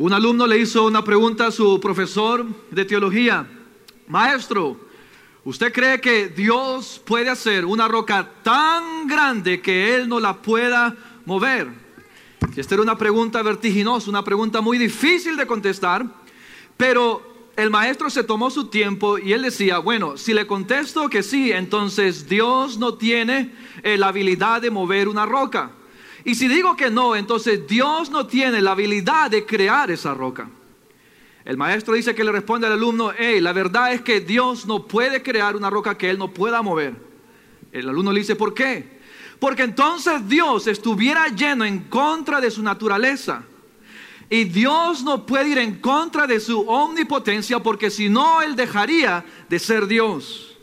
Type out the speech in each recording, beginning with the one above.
Un alumno le hizo una pregunta a su profesor de teología. Maestro, ¿usted cree que Dios puede hacer una roca tan grande que Él no la pueda mover? Esta era una pregunta vertiginosa, una pregunta muy difícil de contestar, pero el maestro se tomó su tiempo y él decía, bueno, si le contesto que sí, entonces Dios no tiene eh, la habilidad de mover una roca. Y si digo que no, entonces Dios no tiene la habilidad de crear esa roca. El maestro dice que le responde al alumno, hey, la verdad es que Dios no puede crear una roca que él no pueda mover. El alumno le dice, ¿por qué? Porque entonces Dios estuviera lleno en contra de su naturaleza. Y Dios no puede ir en contra de su omnipotencia porque si no, Él dejaría de ser Dios.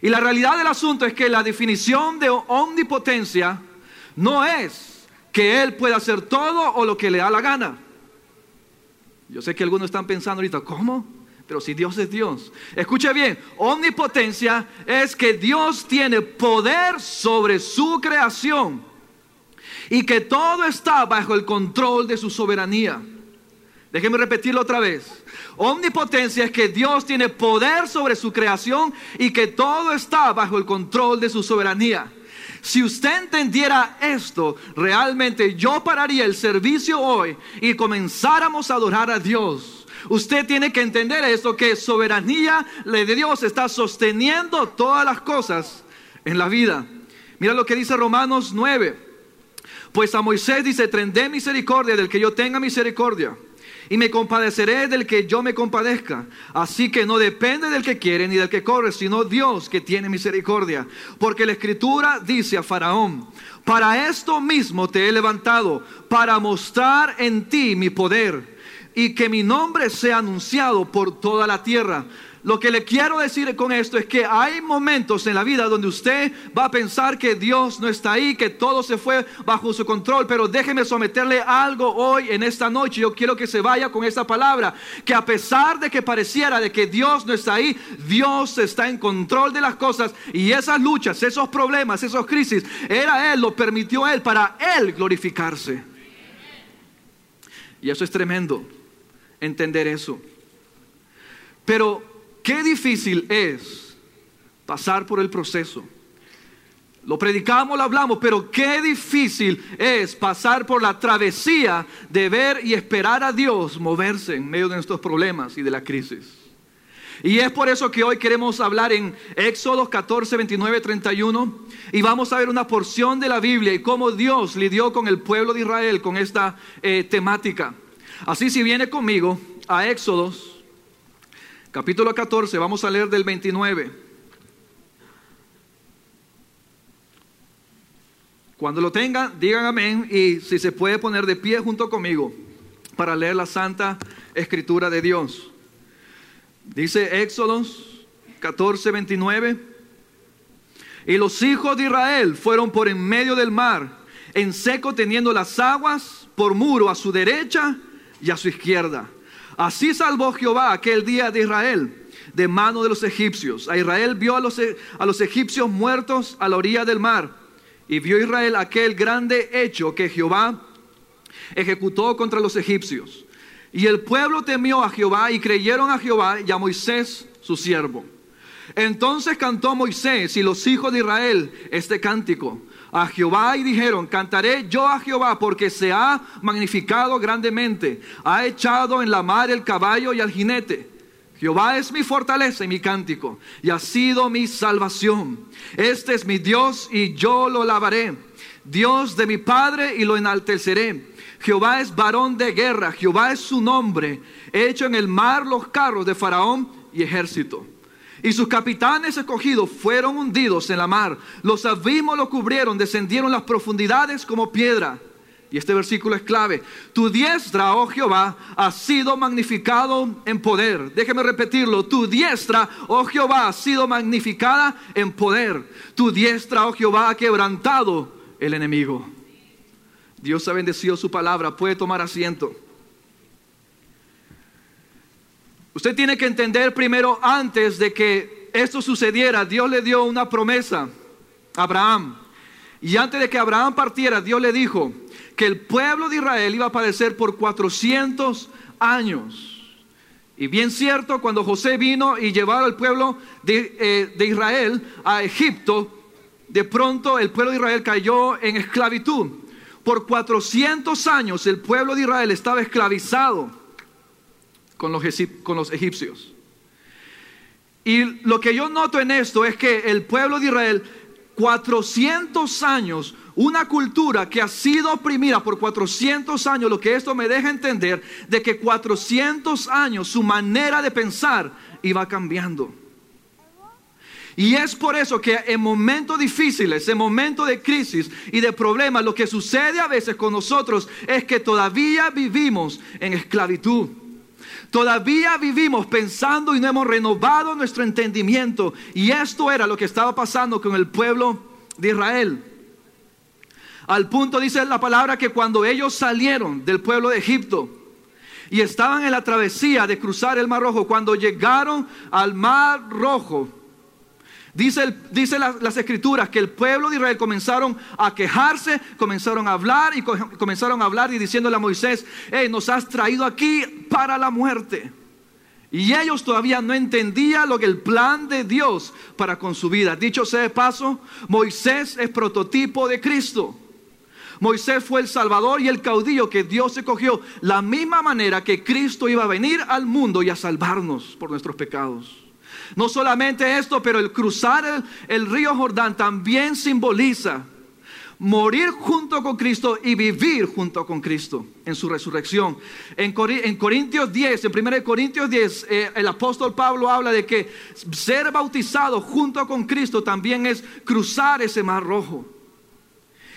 Y la realidad del asunto es que la definición de omnipotencia no es que Él pueda hacer todo o lo que le da la gana. Yo sé que algunos están pensando ahorita, ¿cómo? Pero si Dios es Dios. Escuche bien, omnipotencia es que Dios tiene poder sobre su creación y que todo está bajo el control de su soberanía. Déjeme repetirlo otra vez. Omnipotencia es que Dios tiene poder sobre su creación y que todo está bajo el control de su soberanía. Si usted entendiera esto, realmente yo pararía el servicio hoy y comenzáramos a adorar a Dios. Usted tiene que entender esto, que soberanía de Dios está sosteniendo todas las cosas en la vida. Mira lo que dice Romanos 9. Pues a Moisés dice, tendré misericordia del que yo tenga misericordia y me compadeceré del que yo me compadezca. Así que no depende del que quiere ni del que corre, sino Dios que tiene misericordia. Porque la escritura dice a Faraón, para esto mismo te he levantado, para mostrar en ti mi poder y que mi nombre sea anunciado por toda la tierra. Lo que le quiero decir con esto es que hay momentos en la vida donde usted va a pensar que Dios no está ahí, que todo se fue bajo su control, pero déjeme someterle algo hoy en esta noche. Yo quiero que se vaya con esta palabra, que a pesar de que pareciera de que Dios no está ahí, Dios está en control de las cosas y esas luchas, esos problemas, esos crisis, era Él, lo permitió Él para Él glorificarse. Y eso es tremendo, entender eso. Pero Qué difícil es pasar por el proceso. Lo predicamos, lo hablamos, pero qué difícil es pasar por la travesía de ver y esperar a Dios moverse en medio de nuestros problemas y de la crisis. Y es por eso que hoy queremos hablar en Éxodo 14, 29, 31 y vamos a ver una porción de la Biblia y cómo Dios lidió con el pueblo de Israel con esta eh, temática. Así si viene conmigo a Éxodos Capítulo 14, vamos a leer del 29. Cuando lo tengan, digan amén y si se puede poner de pie junto conmigo para leer la santa escritura de Dios. Dice Éxodos 14, 29. Y los hijos de Israel fueron por en medio del mar, en seco teniendo las aguas por muro a su derecha y a su izquierda Así salvó Jehová aquel día de Israel de mano de los egipcios. A Israel vio a los, a los egipcios muertos a la orilla del mar. Y vio Israel aquel grande hecho que Jehová ejecutó contra los egipcios. Y el pueblo temió a Jehová y creyeron a Jehová y a Moisés su siervo. Entonces cantó Moisés y los hijos de Israel este cántico a Jehová y dijeron, cantaré yo a Jehová porque se ha magnificado grandemente, ha echado en la mar el caballo y al jinete. Jehová es mi fortaleza y mi cántico, y ha sido mi salvación. Este es mi Dios y yo lo lavaré. Dios de mi Padre y lo enalteceré. Jehová es varón de guerra, Jehová es su nombre. He hecho en el mar los carros de Faraón y ejército. Y sus capitanes escogidos fueron hundidos en la mar. Los abismos lo cubrieron, descendieron las profundidades como piedra. Y este versículo es clave. Tu diestra, oh Jehová, ha sido magnificado en poder. Déjeme repetirlo. Tu diestra, oh Jehová, ha sido magnificada en poder. Tu diestra, oh Jehová, ha quebrantado el enemigo. Dios ha bendecido su palabra. Puede tomar asiento. Usted tiene que entender primero, antes de que esto sucediera, Dios le dio una promesa a Abraham. Y antes de que Abraham partiera, Dios le dijo que el pueblo de Israel iba a padecer por 400 años. Y bien cierto, cuando José vino y llevaba al pueblo de, eh, de Israel a Egipto, de pronto el pueblo de Israel cayó en esclavitud. Por 400 años el pueblo de Israel estaba esclavizado con los, con los egipcios. Y lo que yo noto en esto es que el pueblo de Israel, 400 años, una cultura que ha sido oprimida por 400 años, lo que esto me deja entender de que 400 años su manera de pensar iba cambiando. Y es por eso que en momentos difíciles, en momentos de crisis y de problemas, lo que sucede a veces con nosotros es que todavía vivimos en esclavitud. Todavía vivimos pensando y no hemos renovado nuestro entendimiento. Y esto era lo que estaba pasando con el pueblo de Israel. Al punto dice la palabra que cuando ellos salieron del pueblo de Egipto y estaban en la travesía de cruzar el Mar Rojo, cuando llegaron al Mar Rojo, Dice, dice las, escrituras que el pueblo de Israel comenzaron a quejarse, comenzaron a hablar y comenzaron a hablar y diciéndole a Moisés, nos has traído aquí para la muerte. Y ellos todavía no entendían lo que el plan de Dios para con su vida. Dicho sea de paso, Moisés es prototipo de Cristo. Moisés fue el salvador y el caudillo que Dios escogió, la misma manera que Cristo iba a venir al mundo y a salvarnos por nuestros pecados. No solamente esto, pero el cruzar el, río Jordán también simboliza morir junto con Cristo y vivir junto con Cristo en su resurrección. En, Corintios 10, en 1 Corintios 10, eh, el apóstol Pablo habla de que ser bautizado junto con Cristo también es cruzar ese mar rojo.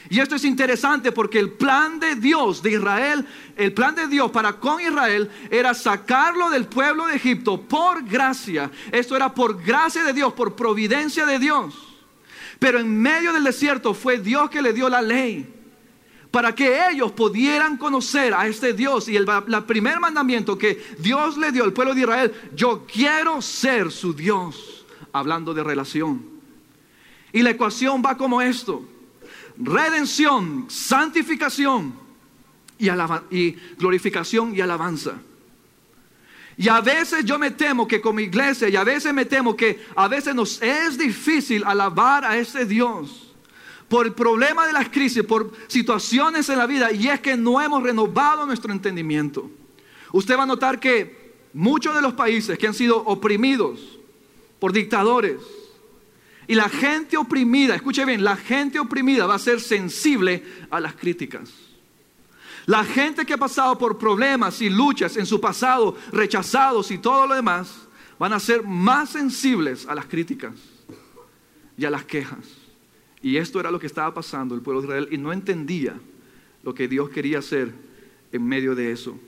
Y esto es interesante porque el plan de Dios de Israel, el plan de Dios para con Israel era sacarlo del pueblo de Egipto por gracia. Esto era por gracia de Dios, por providencia de Dios. Pero en medio del desierto fue Dios que le dio la ley para que ellos pudieran conocer a este Dios. Y el, primer mandamiento que Dios le dio al pueblo de Israel, yo quiero ser su Dios, hablando de relación. Y la ecuación va como esto redención, santificación y, y glorificación y alabanza. Y a veces yo me temo que como iglesia, y a veces me temo que a veces nos es difícil alabar a ese Dios por el problema de las crisis, por situaciones en la vida, y es que no hemos renovado nuestro entendimiento. Usted va a notar que muchos de los países que han sido oprimidos por dictadores, y la gente oprimida, escuche bien, la gente oprimida va a ser sensible a las críticas. La gente que ha pasado por problemas y luchas en su pasado, rechazados y todo lo demás, van a ser más sensibles a las críticas y a las quejas. Y esto era lo que estaba pasando el pueblo de Israel y no entendía lo que Dios quería hacer en medio de eso.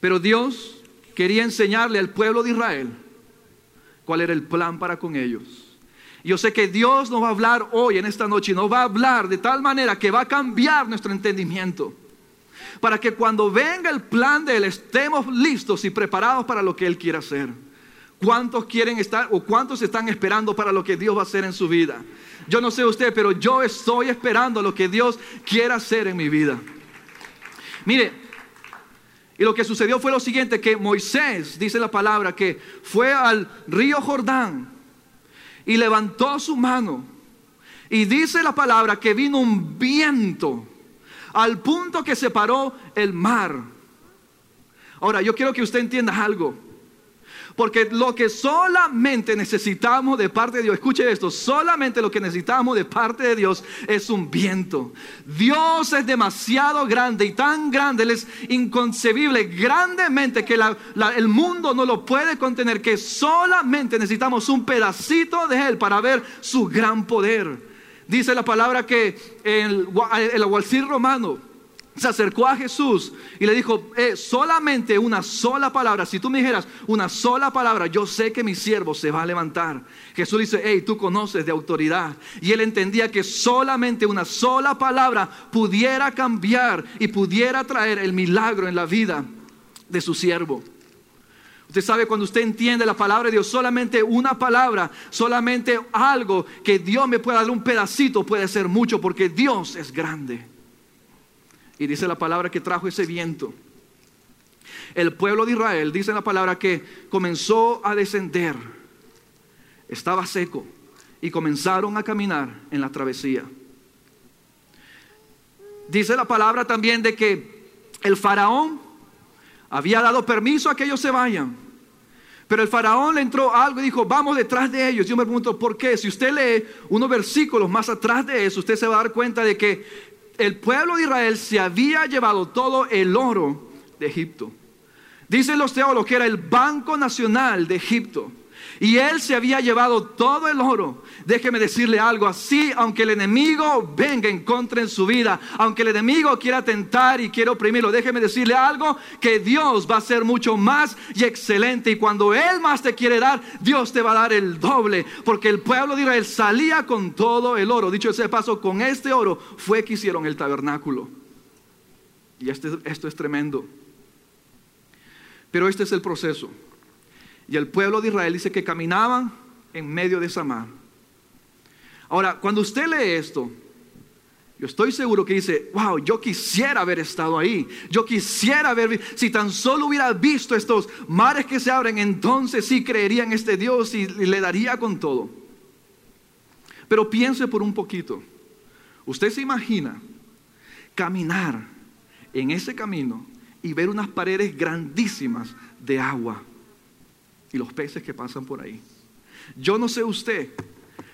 Pero Dios quería enseñarle al pueblo de Israel cuál era el plan para con ellos. Yo sé que Dios nos va a hablar hoy, en esta noche, nos va a hablar de tal manera que va a cambiar nuestro entendimiento. Para que cuando venga el plan de Él estemos listos y preparados para lo que Él quiere hacer. ¿Cuántos quieren estar o cuántos están esperando para lo que Dios va a hacer en su vida? Yo no sé usted, pero yo estoy esperando lo que Dios quiere hacer en mi vida. Mire, y lo que sucedió fue lo siguiente, que Moisés, dice la palabra, que fue al río Jordán y levantó su mano. Y dice la palabra que vino un viento al punto que separó el mar. Ahora, yo quiero que usted entienda algo. Porque lo que solamente necesitamos de parte de Dios, escuche esto, solamente lo que necesitamos de parte de Dios es un viento. Dios es demasiado grande y tan grande, Él es inconcebible, grandemente que el mundo no lo puede contener, que solamente necesitamos un pedacito de Él para ver su gran poder. Dice la palabra que el, el romano se acercó a Jesús y le dijo, eh, solamente una sola palabra, si tú me dijeras una sola palabra, yo sé que mi siervo se va a levantar. Jesús dice, hey, tú conoces de autoridad. Y él entendía que solamente una sola palabra pudiera cambiar y pudiera traer el milagro en la vida de su siervo. Usted sabe cuando usted entiende la palabra de Dios, solamente una palabra, solamente algo que Dios me pueda dar un pedacito puede ser mucho porque Dios es grande. Y dice la palabra que trajo ese viento. El pueblo de Israel, dice la palabra que comenzó a descender. Estaba seco y comenzaron a caminar en la travesía. Dice la palabra también de que el faraón había dado permiso a que ellos se vayan. Pero el faraón le entró algo y dijo, vamos detrás de ellos. Yo me pregunto, ¿por qué? Si usted lee unos versículos más atrás de eso, usted se va a dar cuenta de que el pueblo de Israel se había llevado todo el oro de Egipto. Dicen los teólogos que era el Banco Nacional de Egipto. Y él se había llevado todo el oro. Déjeme decirle algo así, aunque el enemigo venga en contra en su vida, aunque el enemigo quiera tentar y quiera oprimirlo, déjeme decirle algo, que Dios va a ser mucho más y excelente. Y cuando Él más te quiere dar, Dios te va a dar el doble. Porque el pueblo de Israel salía con todo el oro. Dicho ese paso, con este oro fue que hicieron el tabernáculo. Y este, esto es tremendo. Pero este es el proceso. Y el pueblo de Israel dice que caminaban en medio de esa mar. Ahora, cuando usted lee esto, yo estoy seguro que dice, wow, yo quisiera haber estado ahí. Yo quisiera haber, si tan solo hubiera visto estos mares que se abren, entonces sí creería en este Dios y, le daría con todo. Pero piense por un poquito. Usted se imagina caminar en ese camino y ver unas paredes grandísimas de agua y los peces que pasan por ahí. Yo no sé usted,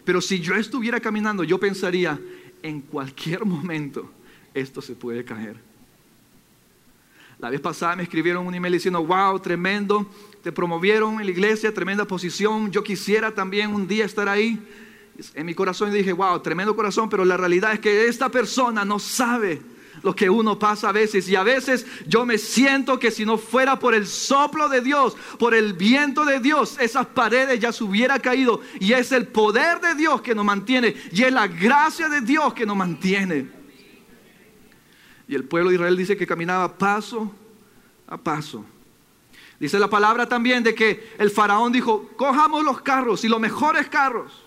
pero si yo estuviera caminando, yo pensaría, en cualquier momento esto se puede caer. La vez pasada me escribieron un email diciendo, wow, tremendo, te promovieron en la iglesia, tremenda posición, yo quisiera también un día estar ahí. En mi corazón dije, wow, tremendo corazón, pero la realidad es que esta persona no sabe lo que uno pasa a veces. Y a veces yo me siento que si no fuera por el soplo de Dios, por el viento de Dios, esas paredes ya se hubiera caído. Y es el poder de Dios que nos mantiene. Y es la gracia de Dios que nos mantiene. Y el pueblo de Israel dice que caminaba paso a paso. Dice la palabra también de que el faraón dijo, cojamos los carros y los mejores carros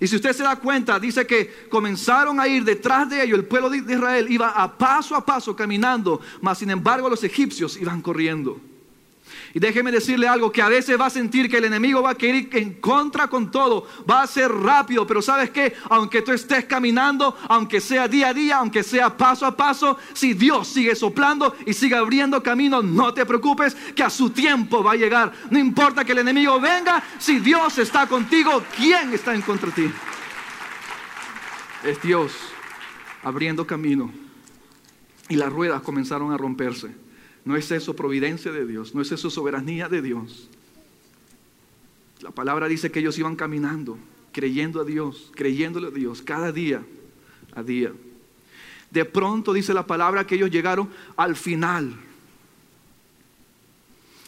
y si usted se da cuenta, dice que comenzaron a ir detrás de ellos, el pueblo de Israel iba a paso a paso caminando, mas sin embargo los egipcios iban corriendo. Y déjeme decirle algo, que a veces va a sentir que el enemigo va a querer ir en contra con todo, va a ser rápido, pero sabes que aunque tú estés caminando, aunque sea día a día, aunque sea paso a paso, si Dios sigue soplando y sigue abriendo camino, no te preocupes, que a su tiempo va a llegar. No importa que el enemigo venga, si Dios está contigo, ¿quién está en contra de ti? Es Dios abriendo camino. Y las ruedas comenzaron a romperse. ¿No es eso providencia de Dios? ¿No es eso soberanía de Dios? La palabra dice que ellos iban caminando, creyendo a Dios, creyéndole a Dios, cada día a día. De pronto dice la palabra que ellos llegaron al final.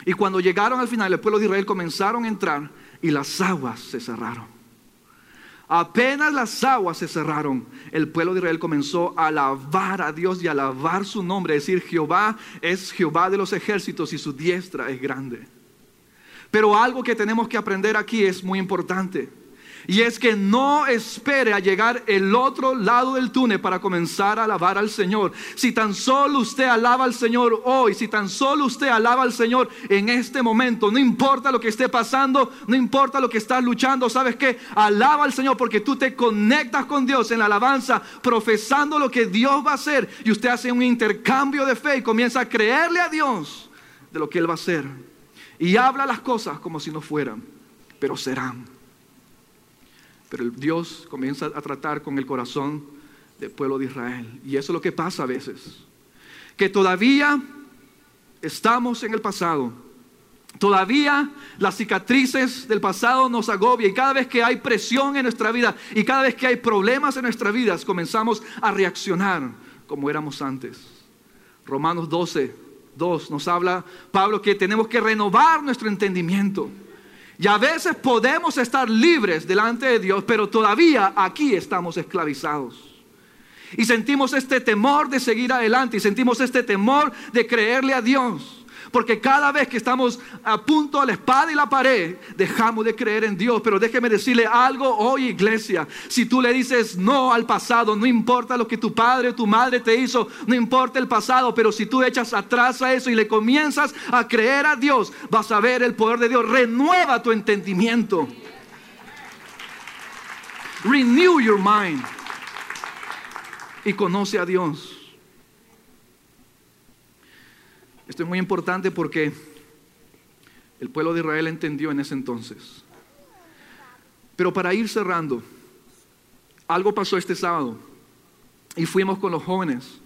Y cuando llegaron al final, el pueblo de Israel comenzaron a entrar y las aguas se cerraron. Apenas las aguas se cerraron, el pueblo de Israel comenzó a alabar a Dios y a alabar su nombre, es decir, Jehová es Jehová de los ejércitos y su diestra es grande. Pero algo que tenemos que aprender aquí es muy importante. Y es que no espere a llegar el otro lado del túnel para comenzar a alabar al Señor. Si tan solo usted alaba al Señor hoy, si tan solo usted alaba al Señor en este momento, no importa lo que esté pasando, no importa lo que estás luchando, ¿sabes qué? Alaba al Señor porque tú te conectas con Dios en la alabanza, profesando lo que Dios va a hacer. Y usted hace un intercambio de fe y comienza a creerle a Dios de lo que Él va a hacer. Y habla las cosas como si no fueran, pero serán. Pero Dios comienza a tratar con el corazón del pueblo de Israel. Y eso es lo que pasa a veces. Que todavía estamos en el pasado. Todavía las cicatrices del pasado nos agobian y cada vez que hay presión en nuestra vida y cada vez que hay problemas en nuestras vidas comenzamos a reaccionar como éramos antes. Romanos 12, 2 nos habla Pablo que tenemos que renovar nuestro entendimiento. Y a veces podemos estar libres delante de Dios, pero todavía aquí estamos esclavizados. Y sentimos este temor de seguir adelante y sentimos este temor de creerle a Dios. Porque cada vez que estamos a punto de la espada y la pared, dejamos de creer en Dios. Pero déjeme decirle algo hoy, iglesia. Si tú le dices no al pasado, no importa lo que tu padre o tu madre te hizo, no importa el pasado, pero si tú echas atrás a eso y le comienzas a creer a Dios, vas a ver el poder de Dios. Renueva tu entendimiento. Renew your mind. Y conoce a Dios. Esto es muy importante porque el pueblo de Israel entendió en ese entonces. Pero para ir cerrando, algo pasó este sábado y fuimos con los jóvenes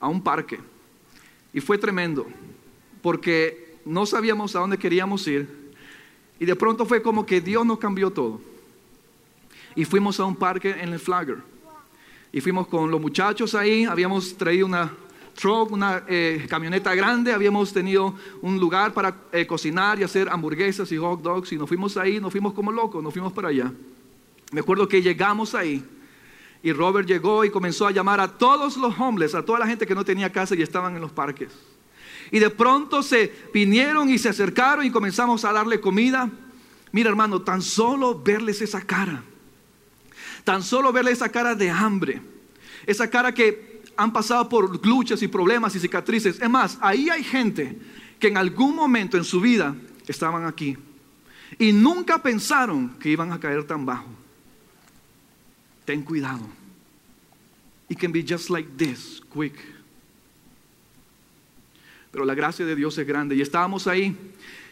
a un parque y fue tremendo porque no sabíamos a dónde queríamos ir y de pronto fue como que Dios nos cambió todo. Y fuimos a un parque en el Flagger. Y fuimos con los muchachos ahí, habíamos traído una truck, una eh, camioneta grande, habíamos tenido un lugar para eh, cocinar y hacer hamburguesas y hot dogs y nos fuimos ahí, nos fuimos como locos, nos fuimos para allá. Me acuerdo que llegamos ahí y Robert llegó y comenzó a llamar a todos los homeless, a toda la gente que no tenía casa y estaban en los parques. Y de pronto se vinieron y se acercaron y comenzamos a darle comida. Mira hermano, tan solo verles esa cara, tan solo verles esa cara de hambre, esa cara que han pasado por luchas y problemas y cicatrices. Es más, ahí hay gente que en algún momento en su vida estaban aquí y nunca pensaron que iban a caer tan bajo. Ten cuidado. It can be just like this, quick. Pero la gracia de Dios es grande y estábamos ahí.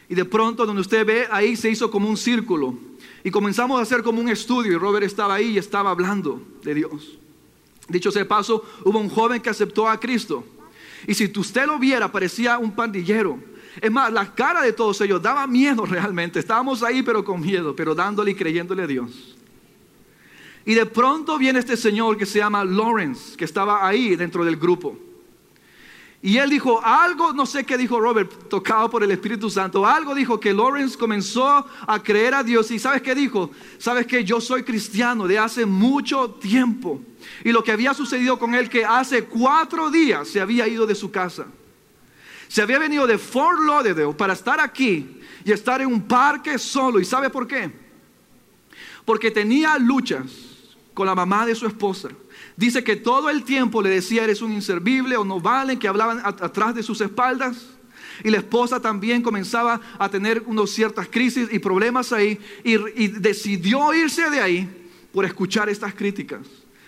Y de pronto, donde usted ve, ahí se hizo como un círculo. Y comenzamos a hacer como un estudio. Y Robert estaba ahí y estaba hablando de Dios. Dicho sea paso, hubo un joven que aceptó a Cristo. Y si usted lo viera, parecía un pandillero. Es más, la cara de todos ellos daba miedo realmente. Estábamos ahí, pero con miedo, pero dándole y creyéndole a Dios. Y de pronto viene este señor que se llama Lawrence, que estaba ahí dentro del grupo. Y él dijo algo, no sé qué dijo Robert, tocado por el Espíritu Santo, algo dijo que Lawrence comenzó a creer a Dios. Y sabes qué dijo? Sabes que yo soy cristiano de hace mucho tiempo. Y lo que había sucedido con él, que hace cuatro días se había ido de su casa. Se había venido de Fort Lauderdale para estar aquí y estar en un parque solo. ¿Y sabe por qué? Porque tenía luchas con la mamá de su esposa Dice que todo el tiempo le decía, eres un inservible o no valen, que hablaban atrás de sus espaldas. Y la esposa también comenzaba a tener unas ciertas crisis y problemas ahí y, decidió irse de ahí por escuchar estas críticas.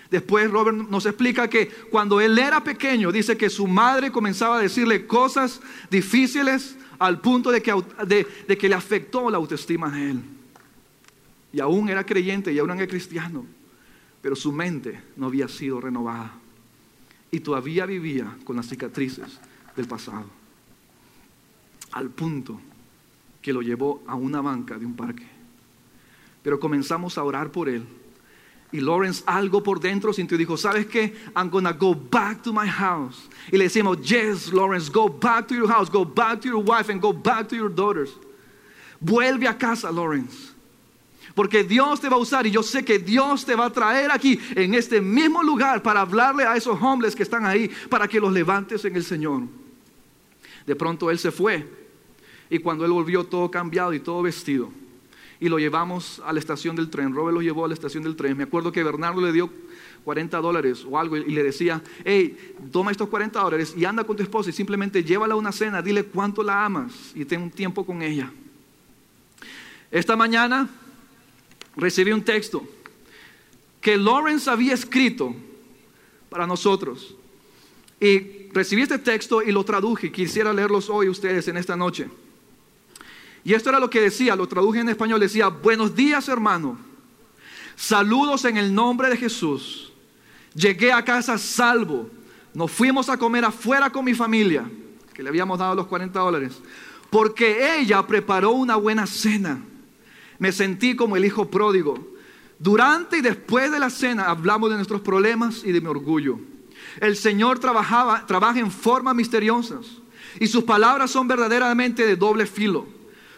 Después Robert nos explica que cuando él era pequeño, dice que su madre comenzaba a decirle cosas difíciles al punto de que, de, de que le afectó la autoestima de él. Y aún era creyente y aún era cristiano pero su mente no había sido renovada y todavía vivía con las cicatrices del pasado, al punto que lo llevó a una banca de un parque. Pero comenzamos a orar por él. Y Lawrence algo por dentro sintió y dijo, ¿sabes qué? I'm gonna go back to my house. Y le decimos, yes, Lawrence, go back to your house, go back to your wife and go back to your daughters. Vuelve a casa, Lawrence. Porque Dios te va a usar y yo sé que Dios te va a traer aquí en este mismo lugar para hablarle a esos hombres que están ahí, para que los levantes en el Señor. De pronto Él se fue y cuando Él volvió todo cambiado y todo vestido y lo llevamos a la estación del tren, Robert lo llevó a la estación del tren. Me acuerdo que Bernardo le dio 40 dólares o algo y le decía, hey, toma estos 40 dólares y anda con tu esposa y simplemente llévala a una cena, dile cuánto la amas y ten un tiempo con ella. Esta mañana recibí un texto que Lawrence había escrito para nosotros. Y recibí este texto y lo traduje. Quisiera leerlos hoy ustedes en esta noche. Y esto era lo que decía, lo traduje en español. Decía, buenos días hermano. Saludos en el nombre de Jesús. Llegué a casa salvo. Nos fuimos a comer afuera con mi familia, que le habíamos dado los 40 dólares, porque ella preparó una buena cena me sentí como el hijo pródigo. Durante y después de la cena hablamos de nuestros problemas y de mi orgullo. El Señor trabajaba, trabaja en formas misteriosas y sus palabras son verdaderamente de doble filo.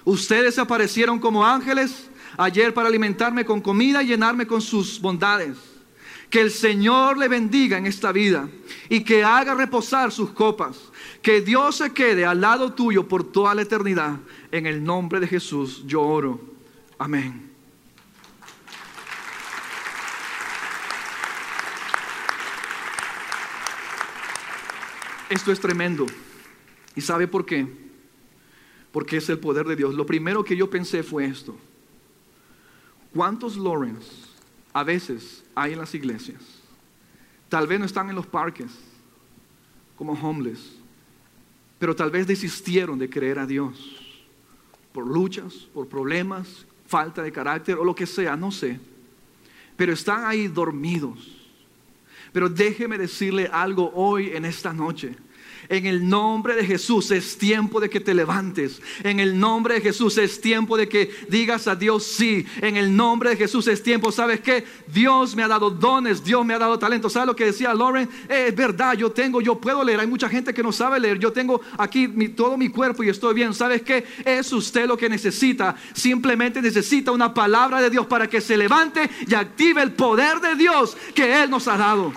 Ustedes aparecieron como ángeles ayer para alimentarme con comida y llenarme con sus bondades. Que el Señor le bendiga en esta vida y que haga reposar sus copas. Que Dios se quede al lado tuyo por toda la eternidad. En el nombre de Jesús yo oro. Amén. Esto es tremendo. ¿Y sabe por qué? Porque es el poder de Dios. Lo primero que yo pensé fue esto. ¿Cuántos Lawrence a veces hay en las iglesias? Tal vez no están en los parques como homeless, pero tal vez desistieron de creer a Dios por luchas, por problemas, falta de carácter o lo que sea, no sé. Pero están ahí dormidos. Pero déjeme decirle algo hoy en esta noche. En el nombre de Jesús es tiempo de que te levantes. En el nombre de Jesús es tiempo de que digas a Dios sí. En el nombre de Jesús es tiempo. ¿Sabes qué? Dios me ha dado dones, Dios me ha dado talento. ¿Sabes lo que decía Lauren? es verdad, yo tengo, yo puedo leer. Hay mucha gente que no sabe leer. Yo tengo aquí todo mi cuerpo y estoy bien. ¿Sabes qué? Es usted lo que necesita. Simplemente necesita una palabra de Dios para que se levante y active el poder de Dios que Él nos ha dado.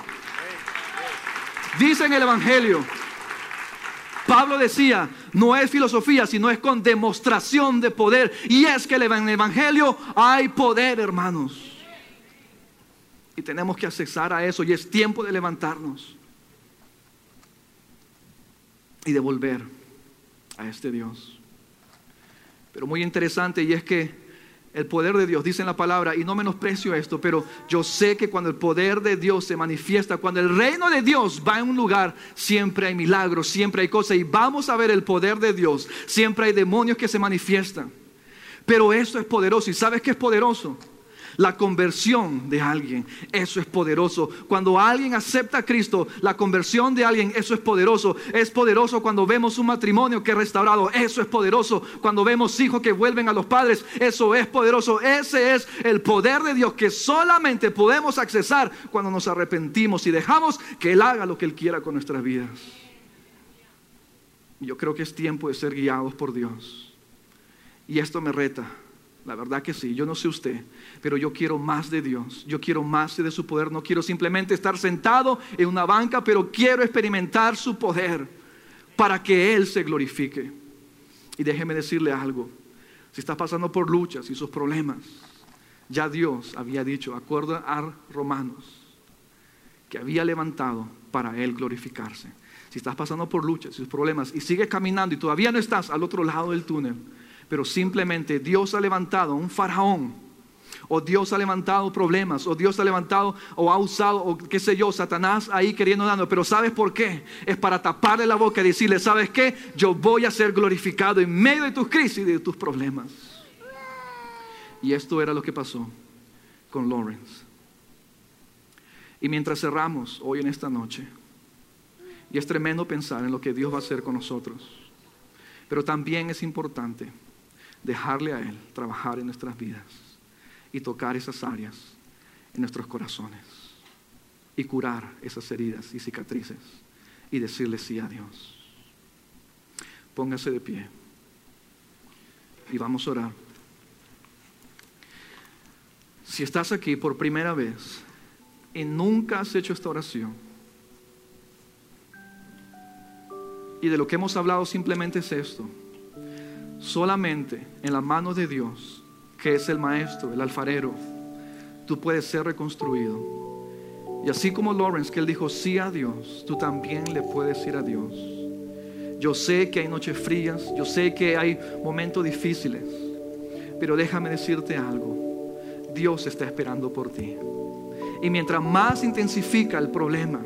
Dice en el Evangelio Pablo decía, no es filosofía, sino es con demostración de poder. Y es que en el Evangelio hay poder, hermanos. Y tenemos que accesar a eso. Y es tiempo de levantarnos y de volver a este Dios. Pero muy interesante y es que el poder de Dios, dice en la palabra, y no menosprecio esto, pero yo sé que cuando el poder de Dios se manifiesta, cuando el reino de Dios va en un lugar, siempre hay milagros, siempre hay cosas, y vamos a ver el poder de Dios, siempre hay demonios que se manifiestan. Pero eso es poderoso, ¿y sabes qué es poderoso? La conversión de alguien, eso es poderoso. Cuando alguien acepta a Cristo, la conversión de alguien, eso es poderoso. Es poderoso cuando vemos un matrimonio que es restaurado, eso es poderoso. Cuando vemos hijos que vuelven a los padres, eso es poderoso. Ese es el poder de Dios que solamente podemos accesar cuando nos arrepentimos y dejamos que Él haga lo que Él quiera con nuestras vidas. Yo creo que es tiempo de ser guiados por Dios. Y esto me reta la verdad que sí, yo no sé usted, pero yo quiero más de Dios, yo quiero más de su poder, no quiero simplemente estar sentado en una banca, pero quiero experimentar su poder para que Él se glorifique. Y déjeme decirle algo, si está pasando por luchas y sus problemas, ya Dios había dicho, acuerdo a Romanos, que había levantado para Él glorificarse. Si estás pasando por luchas y sus problemas y sigues caminando y todavía no estás al otro lado del túnel, pero simplemente Dios ha levantado un faraón, o Dios ha levantado problemas, o Dios ha levantado o ha usado, o qué sé yo, Satanás ahí queriendo darnos. Pero ¿sabes por qué? Es para taparle la boca y decirle, ¿sabes qué? Yo voy a ser glorificado en medio de tus crisis y de tus problemas. Y esto era lo que pasó con Lawrence. Y mientras cerramos hoy en esta noche, y es tremendo pensar en lo que Dios va a hacer con nosotros, pero también es importante dejarle a Él trabajar en nuestras vidas y tocar esas áreas en nuestros corazones y curar esas heridas y cicatrices y decirle sí a Dios. Póngase de pie y vamos a orar. Si estás aquí por primera vez y nunca has hecho esta oración, y de lo que hemos hablado simplemente es esto, Solamente en las manos de Dios, que es el maestro, el alfarero, tú puedes ser reconstruido. Y así como Lawrence, que él dijo sí a Dios, tú también le puedes ir a Dios. Yo sé que hay noches frías, yo sé que hay momentos difíciles, pero déjame decirte algo, Dios está esperando por ti. Y mientras más intensifica el problema,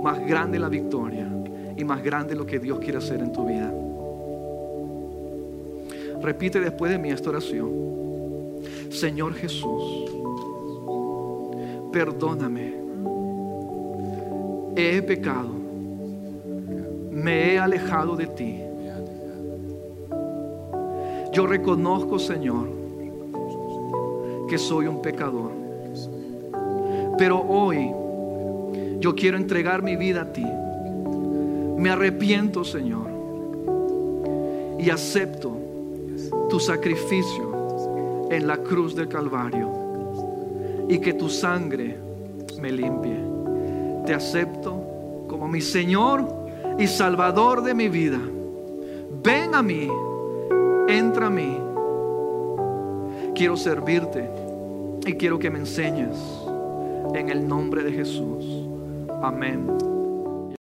más grande la victoria y más grande lo que Dios quiere hacer en tu vida. Repite después de mí esta oración. Señor Jesús, perdóname. He pecado. Me he alejado de ti. Yo reconozco, Señor, que soy un pecador. Pero hoy yo quiero entregar mi vida a ti. Me arrepiento, Señor. Y acepto tu sacrificio en la cruz del Calvario y que tu sangre me limpie. Te acepto como mi Señor y Salvador de mi vida. Ven a mí, entra a mí. Quiero servirte y quiero que me enseñes en el nombre de Jesús. Amén.